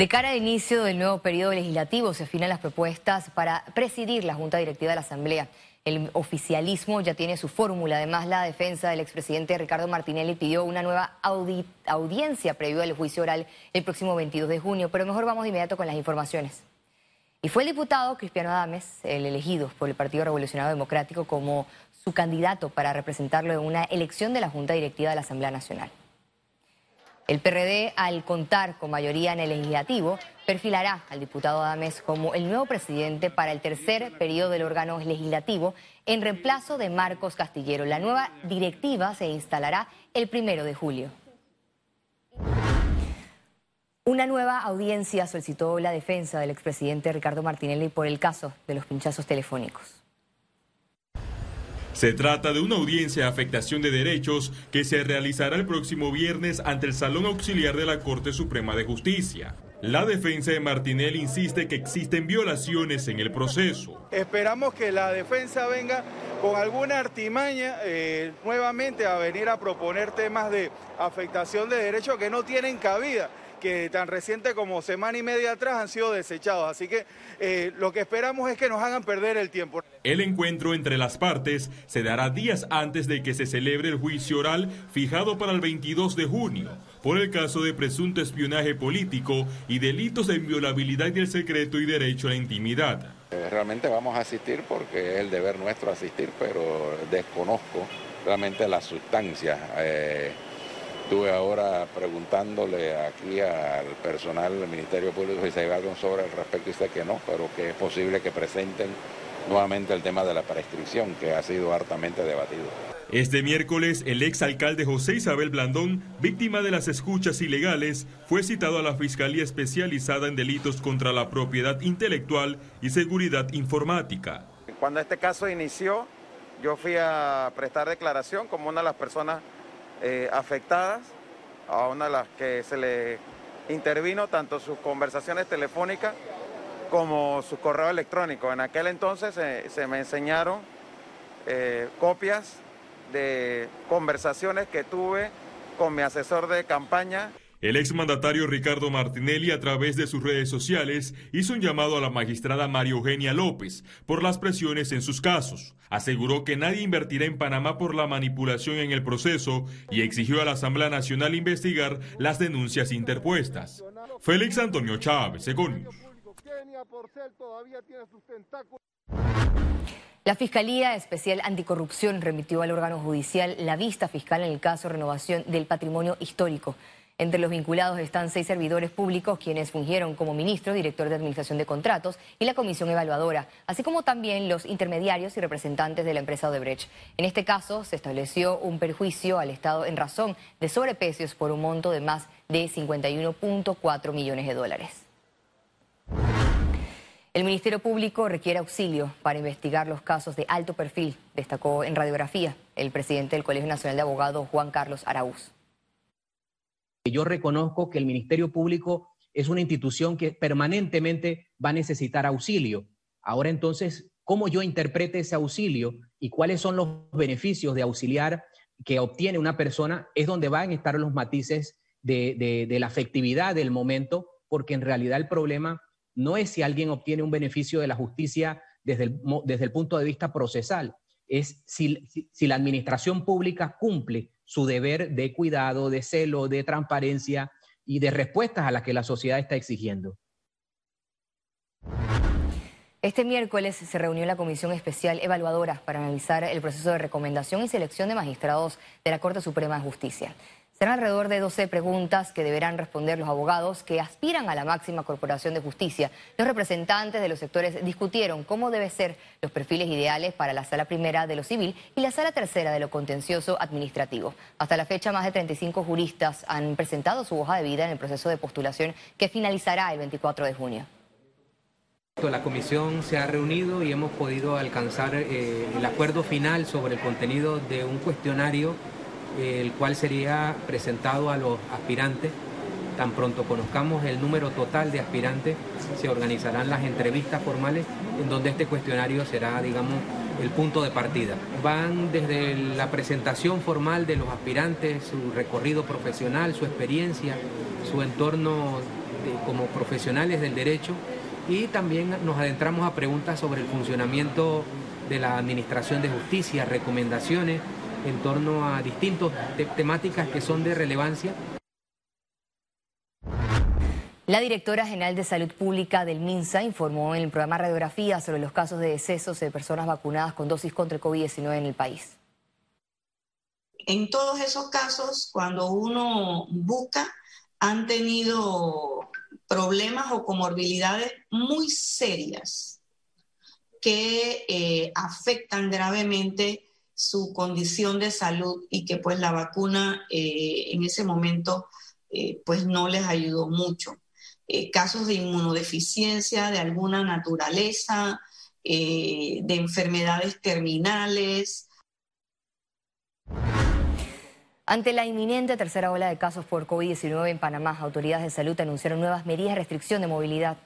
De cara al inicio del nuevo periodo legislativo se afinan las propuestas para presidir la Junta Directiva de la Asamblea. El oficialismo ya tiene su fórmula. Además, la defensa del expresidente Ricardo Martinelli pidió una nueva audiencia previo al juicio oral el próximo 22 de junio. Pero mejor vamos de inmediato con las informaciones. Y fue el diputado Cristiano Adames, el elegido por el Partido Revolucionario Democrático como su candidato para representarlo en una elección de la Junta Directiva de la Asamblea Nacional. El PRD, al contar con mayoría en el legislativo, perfilará al diputado Adames como el nuevo presidente para el tercer periodo del órgano legislativo en reemplazo de Marcos Castillero. La nueva directiva se instalará el primero de julio. Una nueva audiencia solicitó la defensa del expresidente Ricardo Martinelli por el caso de los pinchazos telefónicos. Se trata de una audiencia de afectación de derechos que se realizará el próximo viernes ante el Salón Auxiliar de la Corte Suprema de Justicia. La defensa de Martinelli insiste que existen violaciones en el proceso. Esperamos que la defensa venga con alguna artimaña eh, nuevamente a venir a proponer temas de afectación de derechos que no tienen cabida que tan reciente como semana y media atrás han sido desechados. Así que eh, lo que esperamos es que nos hagan perder el tiempo. El encuentro entre las partes se dará días antes de que se celebre el juicio oral fijado para el 22 de junio por el caso de presunto espionaje político y delitos de inviolabilidad del secreto y derecho a la intimidad. Realmente vamos a asistir porque es el deber nuestro asistir, pero desconozco realmente la sustancia. Eh, Estuve ahora preguntándole aquí al personal del Ministerio Público si se hay algo sobre el respecto y sé que no, pero que es posible que presenten nuevamente el tema de la prescripción que ha sido hartamente debatido. Este miércoles, el exalcalde José Isabel Blandón, víctima de las escuchas ilegales, fue citado a la Fiscalía Especializada en Delitos contra la Propiedad Intelectual y Seguridad Informática. Cuando este caso inició, yo fui a prestar declaración como una de las personas eh, afectadas, a una de las que se le intervino tanto sus conversaciones telefónicas como su correo electrónico. En aquel entonces se me enseñaron eh, copias de conversaciones que tuve con mi asesor de campaña el exmandatario Ricardo Martinelli, a través de sus redes sociales, hizo un llamado a la magistrada María Eugenia López por las presiones en sus casos. Aseguró que nadie invertirá en Panamá por la manipulación en el proceso y exigió a la Asamblea Nacional investigar las denuncias interpuestas. Félix Antonio Chávez, Econius. La Fiscalía Especial Anticorrupción remitió al órgano judicial la vista fiscal en el caso renovación del patrimonio histórico. Entre los vinculados están seis servidores públicos quienes fungieron como ministro, director de Administración de Contratos y la Comisión Evaluadora, así como también los intermediarios y representantes de la empresa Odebrecht. En este caso, se estableció un perjuicio al Estado en razón de sobreprecios por un monto de más de 51.4 millones de dólares. El Ministerio Público requiere auxilio para investigar los casos de alto perfil, destacó en radiografía el presidente del Colegio Nacional de Abogados, Juan Carlos Araúz. Yo reconozco que el Ministerio Público es una institución que permanentemente va a necesitar auxilio. Ahora entonces, ¿cómo yo interprete ese auxilio y cuáles son los beneficios de auxiliar que obtiene una persona? Es donde van a estar los matices de, la afectividad del momento, porque en realidad el problema no es si alguien obtiene un beneficio de la justicia desde el, punto de vista procesal, es si la administración pública cumple su deber de cuidado, de celo, de transparencia y de respuestas a las que la sociedad está exigiendo. Este miércoles se reunió la Comisión Especial Evaluadora para analizar el proceso de recomendación y selección de magistrados de la Corte Suprema de Justicia. Serán alrededor de 12 preguntas que deberán responder los abogados que aspiran a la máxima corporación de justicia. Los representantes de los sectores discutieron cómo deben ser los perfiles ideales para la sala primera de lo civil y la sala tercera de lo contencioso administrativo. Hasta la fecha, más de 35 juristas han presentado su hoja de vida en el proceso de postulación que finalizará el 24 de junio. La comisión se ha reunido y hemos podido alcanzar eh, el acuerdo final sobre el contenido de un cuestionario el cual sería presentado a los aspirantes. Tan pronto conozcamos el número total de aspirantes, se organizarán las entrevistas formales en donde este cuestionario será, digamos, el punto de partida. Van desde la presentación formal de los aspirantes, su recorrido profesional, su experiencia, su entorno como profesionales del derecho y también nos adentramos a preguntas sobre el funcionamiento de la Administración de Justicia, recomendaciones en torno a distintas temáticas que son de relevancia. La directora general de Salud Pública del MINSA informó en el programa Radiografía sobre los casos de decesos de personas vacunadas con dosis contra el COVID-19 en el país. En todos esos casos, cuando uno busca, han tenido problemas o comorbilidades muy serias que eh, afectan gravemente su condición de salud y que pues la vacuna eh, en ese momento eh, pues no les ayudó mucho. casos de inmunodeficiencia de alguna naturaleza, de enfermedades terminales, ante la inminente tercera ola de casos por COVID-19 en Panamá, autoridades de salud anunciaron nuevas medidas de restricción de movilidad.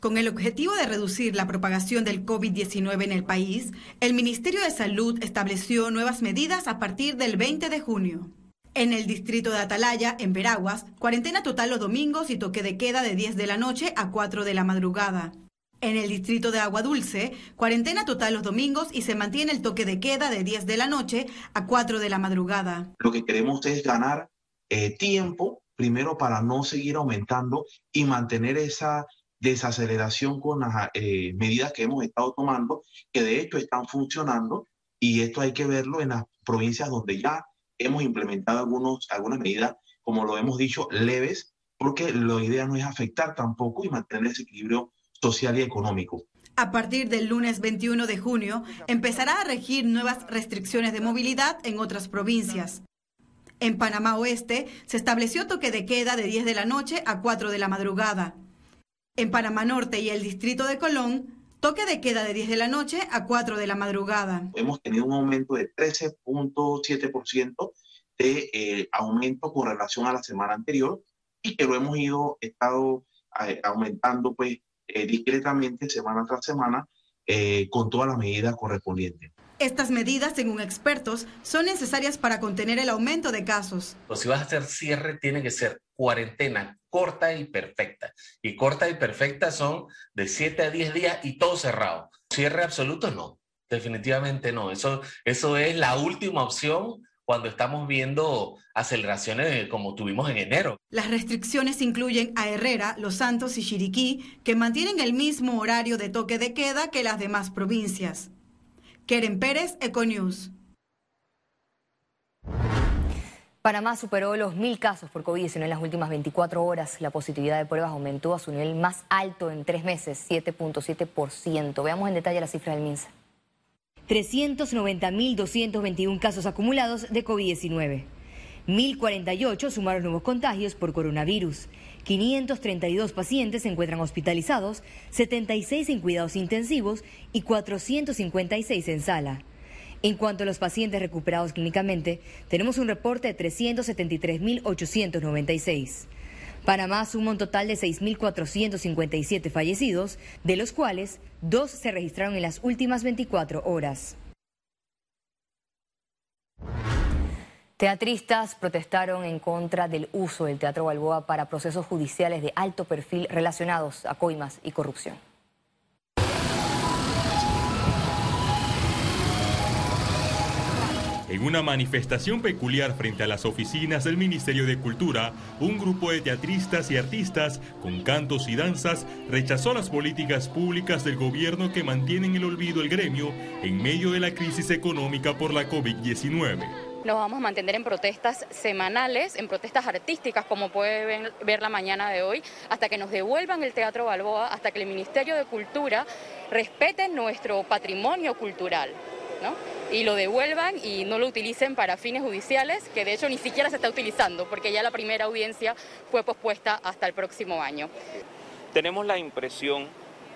Con el objetivo de reducir la propagación del COVID-19 en el país, el Ministerio de Salud estableció nuevas medidas a partir del 20 de junio. En el distrito de Atalaya, en Veraguas, cuarentena total los domingos y toque de queda de 10 de la noche a 4 de la madrugada. En el distrito de Agua Dulce, cuarentena total los domingos y se mantiene el toque de queda de 10 de la noche a 4 de la madrugada. Lo que queremos es ganar eh, tiempo, primero para no seguir aumentando y mantener esa desaceleración con las eh, medidas que hemos estado tomando, que de hecho están funcionando y esto hay que verlo en las provincias donde ya hemos implementado algunos, algunas medidas, como lo hemos dicho, leves, porque la idea no es afectar tampoco y mantener ese equilibrio social y económico. A partir del lunes 21 de junio empezará a regir nuevas restricciones de movilidad en otras provincias. En Panamá Oeste se estableció toque de queda de 10 de la noche a 4 de la madrugada. En Panamá Norte y el Distrito de Colón, toque de queda de 10 de la noche a 4 de la madrugada. Hemos tenido un aumento de 13.7% de eh, aumento con relación a la semana anterior y que lo hemos ido estado eh, aumentando pues eh, discretamente semana tras semana eh, con todas las medidas correspondientes. Estas medidas, según expertos, son necesarias para contener el aumento de casos. Pues si vas a hacer cierre, tiene que ser cuarentena corta y perfecta. Y corta y perfecta son de 7 a 10 días y todo cerrado. Cierre absoluto, no. Definitivamente no. Eso, eso es la última opción cuando estamos viendo aceleraciones como tuvimos en enero. Las restricciones incluyen a Herrera, Los Santos y Chiriquí, que mantienen el mismo horario de toque de queda que las demás provincias. Keren Pérez, Econews. Panamá superó los mil casos por COVID-19 en las últimas 24 horas. La positividad de pruebas aumentó a su nivel más alto en tres meses, 7.7%. Veamos en detalle las cifras del MINSA. 390.221 casos acumulados de COVID-19. 1.048 sumaron nuevos contagios por coronavirus. 532 pacientes se encuentran hospitalizados, 76 en cuidados intensivos y 456 en sala. En cuanto a los pacientes recuperados clínicamente, tenemos un reporte de 373.896. Panamá suma un total de 6.457 fallecidos, de los cuales dos se registraron en las últimas 24 horas. Teatristas protestaron en contra del uso del Teatro Balboa para procesos judiciales de alto perfil relacionados a coimas y corrupción. En una manifestación peculiar frente a las oficinas del Ministerio de Cultura, un grupo de teatristas y artistas con cantos y danzas rechazó las políticas públicas del gobierno que mantienen el olvido el gremio en medio de la crisis económica por la COVID-19 nos vamos a mantener en protestas semanales, en protestas artísticas, como pueden ver la mañana de hoy, hasta que nos devuelvan el Teatro Balboa, hasta que el Ministerio de Cultura respete nuestro patrimonio cultural. Y lo devuelvan y no lo utilicen para fines judiciales, que de hecho ni siquiera se está utilizando, porque ya la primera audiencia fue pospuesta hasta el próximo año. Tenemos la impresión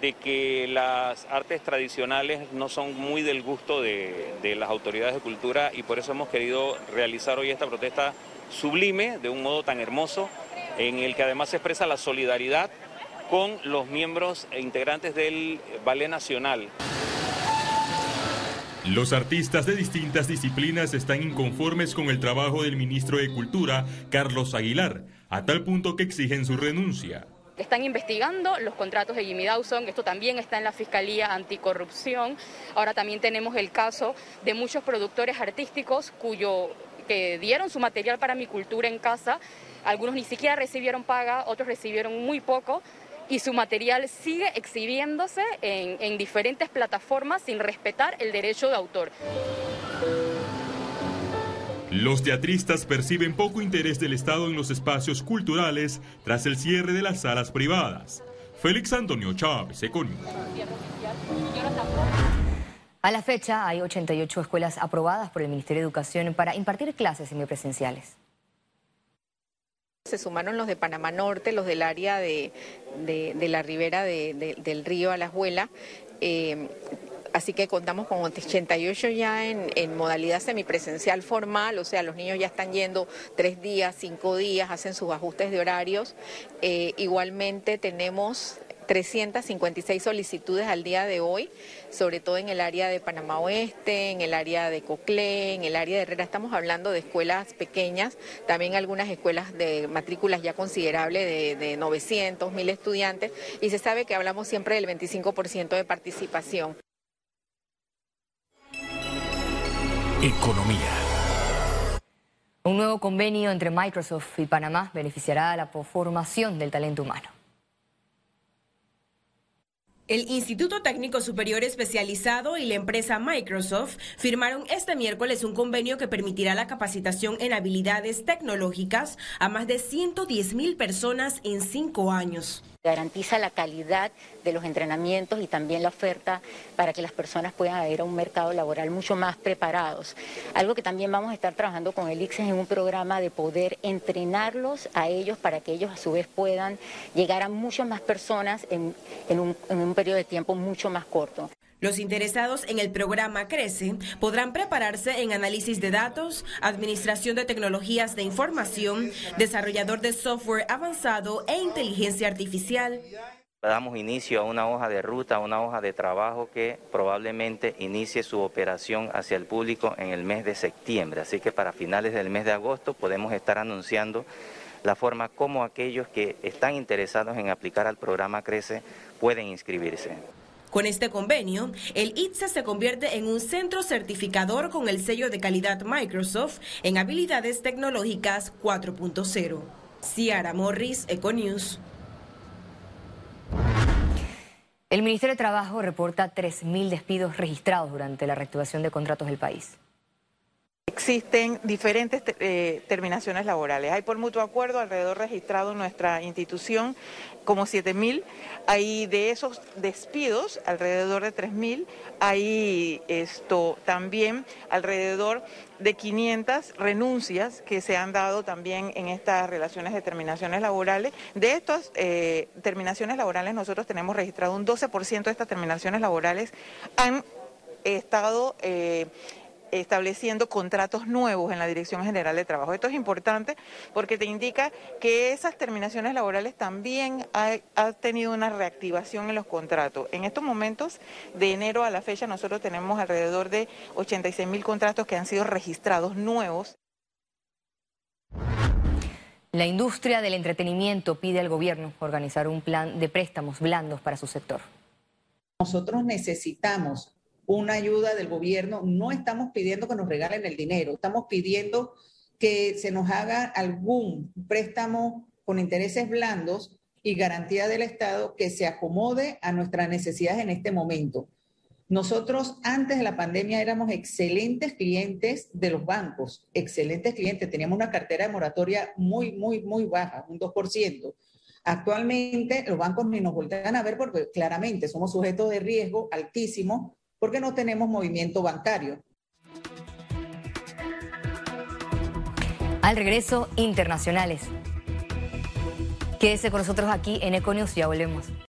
de que las artes tradicionales no son muy del gusto de, de, las autoridades de cultura y por eso hemos querido realizar hoy esta protesta sublime de un modo tan hermoso en el que además se expresa la solidaridad con los miembros e integrantes del Ballet Nacional. Los artistas de distintas disciplinas están inconformes con el trabajo del ministro de Cultura, Carlos Aguilar, a tal punto que exigen su renuncia. Están investigando los contratos de Jimmy Dawson, esto también está en la Fiscalía Anticorrupción. Ahora también tenemos el caso de muchos productores artísticos cuyo que dieron su material para mi cultura en casa, algunos ni siquiera recibieron paga, otros recibieron muy poco y su material sigue exhibiéndose en, en diferentes plataformas sin respetar el derecho de autor. Los teatristas perciben poco interés del Estado en los espacios culturales tras el cierre de las salas privadas. Félix Antonio Chávez, Econius. A la fecha hay 88 escuelas aprobadas por el Ministerio de Educación para impartir clases semipresenciales. Se sumaron los de Panamá Norte, los del área de, la ribera del río Alajuela. Eh, Así que contamos con 88 ya en, modalidad semipresencial formal, o sea, los niños ya están yendo tres días, cinco días, hacen sus ajustes de horarios. Eh, igualmente tenemos 356 solicitudes al día de hoy, sobre todo en el área de Panamá Oeste, en el área de Coclé, en el área de Herrera. Estamos hablando de escuelas pequeñas, también algunas escuelas de matrículas ya considerables de, de 900, 1000 estudiantes, y se sabe que hablamos siempre del 25% de participación. Economía. Un nuevo convenio entre Microsoft y Panamá beneficiará a la formación del talento humano. El Instituto Técnico Superior Especializado y la empresa Microsoft firmaron este miércoles un convenio que permitirá la capacitación en habilidades tecnológicas a más de 110 mil personas en cinco años garantiza la calidad de los entrenamientos y también la oferta para que las personas puedan ir a un mercado laboral mucho más preparados. Algo que también vamos a estar trabajando con el en un programa de poder entrenarlos a ellos para que ellos a su vez puedan llegar a muchas más personas en un periodo de tiempo mucho más corto. Los interesados en el programa Crece podrán prepararse en análisis de datos, administración de tecnologías de información, desarrollador de software avanzado e inteligencia artificial. Damos inicio a una hoja de ruta, una hoja de trabajo que probablemente inicie su operación hacia el público en el mes de septiembre. Así que para finales del mes de agosto podemos estar anunciando la forma como aquellos que están interesados en aplicar al programa Crece pueden inscribirse. Con este convenio, el ITSE se convierte en un centro certificador con el sello de calidad Microsoft en habilidades tecnológicas 4.0. Ciara Morris, Econews. El Ministerio de Trabajo reporta 3.000 despidos registrados durante la reactivación de contratos del país. Existen diferentes eh, terminaciones laborales. Hay por mutuo acuerdo alrededor registrado en nuestra institución como 7.000. Hay de esos despidos alrededor de 3.000. Hay esto también alrededor de 500 renuncias que se han dado también en estas relaciones de terminaciones laborales. De estas eh, terminaciones laborales nosotros tenemos registrado un 12% de estas terminaciones laborales han estado... Eh, estableciendo contratos nuevos en la Dirección General de Trabajo. Esto es importante porque te indica que esas terminaciones laborales también ha, tenido una reactivación en los contratos. En estos momentos, de enero a la fecha, nosotros tenemos alrededor de 86 mil contratos que han sido registrados nuevos. La industria del entretenimiento pide al gobierno organizar un plan de préstamos blandos para su sector. Nosotros necesitamos una ayuda del gobierno, no estamos pidiendo que nos regalen el dinero, estamos pidiendo que se nos haga algún préstamo con intereses blandos y garantía del Estado que se acomode a nuestras necesidades en este momento. Nosotros antes de la pandemia éramos excelentes clientes de los bancos, excelentes clientes, teníamos una cartera de moratoria muy, muy, muy baja, un 2%. Actualmente los bancos ni nos voltean a ver porque claramente somos sujetos de riesgo altísimo porque no tenemos movimiento bancario. Al regreso, internacionales. Quédese con nosotros aquí en Econius, ya volvemos.